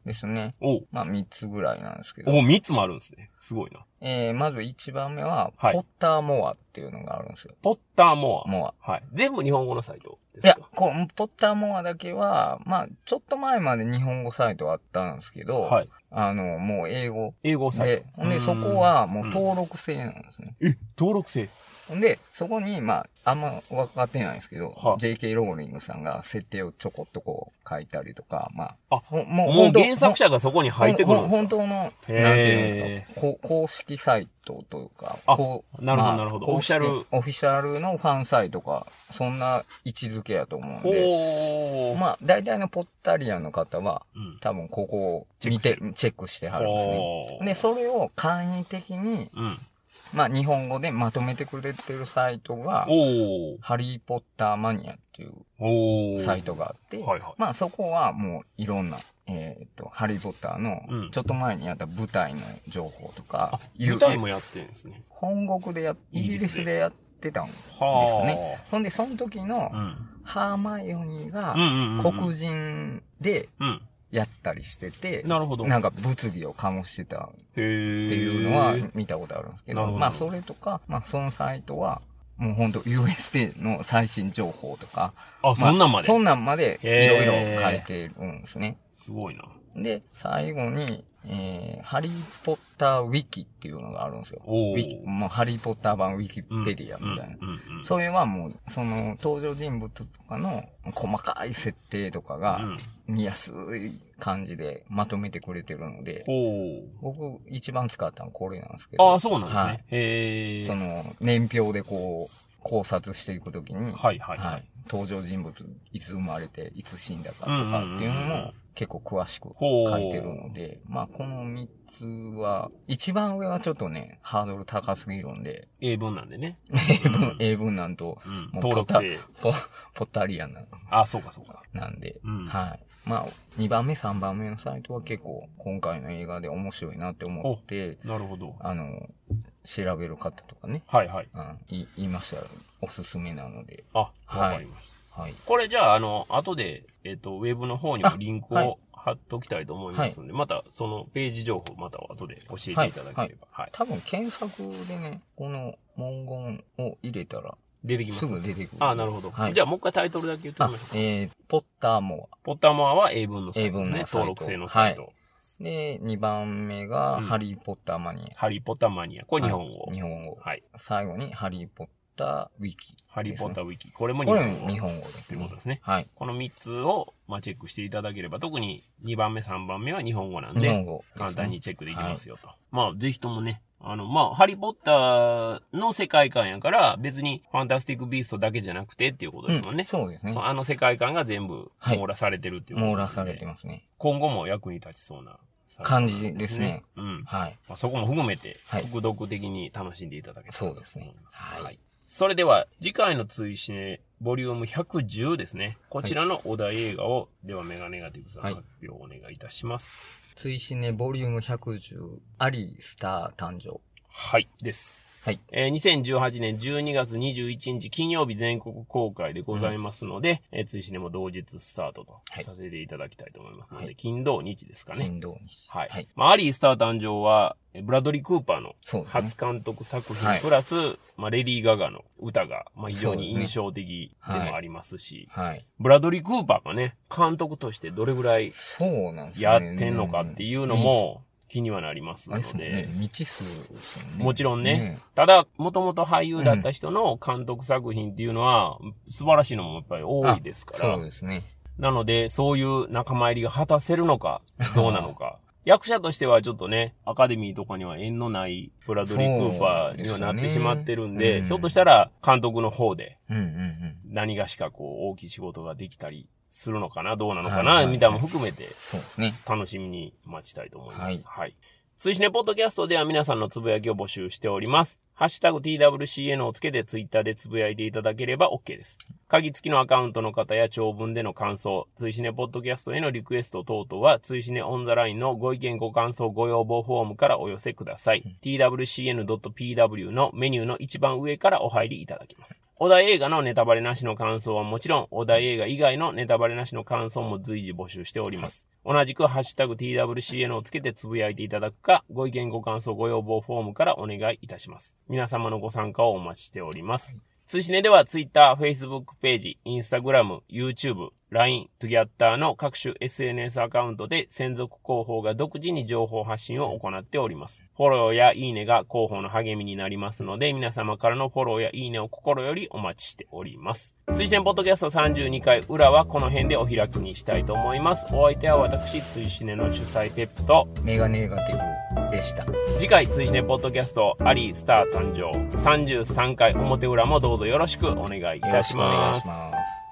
B: ですね。まあ、3つぐらいなんですけど。
A: おう三つもあるんですね。すごいな。
B: えー、まず1番目は、
A: はい
B: ポッターモアっていうのがあるんですよ。
A: ポッターモア。
B: モア。
A: はい。全部日本語のサイトで
B: いやこうポッターモアだけは、まあ、ちょっと前まで日本語サイトあったんですけど、
A: はい。
B: あの、もう英語
A: 英語サイ
B: で
A: ト。、
B: ほんで、
A: うん
B: そこはもう登録制なんですね。
A: え、登録制？
B: ほんで、そこに、まあ、あんま分かってないんですけど、
A: は
B: JK ローリングさんが設定をちょこっとこう書いたりとか、まあ、
A: あ
B: ほも
A: もう
B: 本当
A: 原作者がそこに入ってくるんですか？
B: 本当の、なんていうんですか、こ公式サイトというか、
A: あ
B: こう
A: なるほど
B: まあ
A: なるほどオフィシャル
B: オフィシャルのファンサイトか、そんな位置づけやと思うんで。まあ、大体のポッタリアンの方は、
A: うん。
B: 多分ここを見て、チェックしてはるんですね。で、それを簡易的に、
A: うん。
B: まあ、日本語でまとめてくれてるサイトが。ハリーポッターマニアっていう。サイトがあって、
A: はいはい。
B: まあそこはもういろんな、えっ、と、ハリーポッターの
A: うん、
B: ちょっと前にやった舞台の情報とかう
A: 舞台もやってるんですね。
B: 本国でや、イギリスでやってたんですか
A: は
B: ね。ほんで、その時の。ハーマイオニーが
A: うんうんうん。
B: 黒人で
A: うん。
B: やったりしてて、
A: なるほど。
B: なんか物議を醸してたっ。ていうのは見たことあるんですけど、まあそれとか、まあそのサイトは、もうほんと USA の最新情報とか、
A: あ、そんなんまで？
B: そんなんまでいろいろ書いてるんですね。
A: すごいな。
B: で、最後に、えー、ハリーポッターウィキっていうのがあるんですよ。ウィキ、もうハリーポッター版ウィキ
A: うん
B: ペディアみたいな。それはもう、その登場人物とかの細かい設定とかが
A: うん。
B: 見やすい感じでまとめてくれてるので。僕一番使ったのこれなんですけど、
A: ああ、そうなんですね。
B: はい。その年表でこう考察していくときに、
A: はいはい
B: は
A: はいい。
B: 登場人物いつ生まれていつ死んだかとかっていうのも結構詳しく書いてるので、まあこの3つは、一番上はちょっとね、ハードル高すぎるんで、
A: 英文なんでね。
B: 英文、英文なんと
A: うん。
B: もう
A: 登録制。
B: ポポッタリアンな
A: あ、そうかそうか。
B: なんで、
A: うん
B: はい。まあ、2番目、3番目のサイトは結構今回の映画で面白いなって思って、
A: なるほど。
B: あの、調べる方とかね、
A: はいはい。
B: うん、い言いましたらおすすめなので、
A: あ、わ
B: はい
A: かりました。
B: はい。
A: これじゃあ、あの、後で、えっ、と、ウェブの方にもリンクを貼っときたいと思いますので、またそのページ情報また後で教えていただければ。はい。
B: 多分検索でね、この文言を入れたら
A: 出てきますす。
B: ぐ出てくる。
A: あ、なるほど。
B: はい。
A: じゃあ、もう一回タイトルだけ言ってみ
B: あ
A: ましょうか。
B: えー、ポッターモ
A: ポッターモアは英文のサイトですね。登録制のサイト。
B: ア。で、2番目が、
A: うん
B: ハリーポッターマニ
A: ハリーポッターマニア。こ
B: ア。
A: れ日本語。
B: はい日本語。
A: はい。
B: 最後に、ハリーポッターウィキ。
A: ハリーポッターウィキ。これも日
B: これ
A: 本語。
B: も日本語です
A: ということ
B: ね。
A: ですね。
B: はい。
A: この3つを、まあ、チェックしていただければ、特に2番目、3番目は日本語なんで、
B: ですね。
A: 簡単にチェックできますよと。まあ、ぜひともね、あの、まあ、ハリーポッターの世界観やから、別にファンタスティックビーストだけじゃなくてっていうことですもんね。
B: うんそうですね。
A: あの世界観が全部
B: はい
A: 網羅されてるっていうこと
B: 網羅されてますね。
A: 今後も役に立ちそうな
B: 感じですね。
A: うん。
B: はい。
A: まあ、そこも含めて、
B: はい
A: 副読的に楽しんでいただけたらと思います。
B: そうですねはい
A: それでは、次回の追試ね、ボリューム110ですね。こちらのお題映画を、ではメガネガティブさん
B: はい
A: 発表お願いいたします。
B: 追試ねボリューム110、アリースター誕生。
A: はい、です。
B: はい。
A: えー2018年12月21日金曜日全国公開でございますので、えー追試ねも同日スタートと
B: はい
A: させていただきたいと思いますので、
B: はい
A: 金土日ですかね。
B: 金土日。
A: はい。
B: はい。
A: まあ、アリースター誕生は、えーブラドリー・クーパーの初。監督作品、
B: はい
A: プラス、まあ、レディー・ガガの歌が、まあ、非常に印象的でもありますし、
B: はい。
A: ブラドリー・クーパーがね、監督としてどれぐらい
B: そうなんですね。
A: やってんのかっていうのも気にはなりますの
B: ですもんね
A: で、。
B: 未知数ですもんね。
A: もちろんねただ、もともと俳優だった人の監督作品っていうのは、素晴らしいのもやっぱり多いですから
B: そう、ですね。
A: なので、そういう仲間入りが果たせるのか、どうなのか。役者としてはちょっとね、アカデミーとかには縁のないブラドリー・クーパーにはなってしまってるんで、
B: でねうん
A: ひょっとしたら監督の方で。何がしかこう大きい仕事ができたりするのかな、どうなのかな、みたいなのも含めて
B: そうですね。
A: 楽しみに待ちたいと思います。
B: はい
A: はい。ねポッドキャストでは皆さんのつぶやきを募集しております。ハッシュタグ TWCN をつけてツイッターでつぶやいていただければ OK です。鍵付きのアカウントの方や長文での感想、追試ねポッドキャストへのリクエスト等々は、追試ねオンザラインのご意見ご感想ご要望フォームからお寄せください。twcn.pw のメニューの一番上からお入りいただけます。お題映画のネタバレなしの感想はもちろん、お題映画以外のネタバレなしの感想も随時募集しております。同じくハッシュタグ TWCN をつけてつぶやいていただくか、ご意見ご感想ご要望フォームからお願いいたします。皆様のご参加をお待ちしております。通信ねでは Twitter、Facebook ページ、Instagram、YouTube、LINE、Twitter の各種 SNS アカウントで専属広報が独自に情報発信を行っております。フォローやいいねが広報の励みになりますので、皆様からのフォローやいいねを心よりお待ちしております。追試ねポッドキャスト32回裏はこの辺でお開きにしたいと思います。お相手は私、追試ねの主催ペップと、
B: メガネガティブでした。
A: 次回追試ねポッドキャストアリースター誕生33回表裏もどうぞよろしくお願いい
B: よろ
A: たし
B: しくお願い
A: ます
B: し。ます。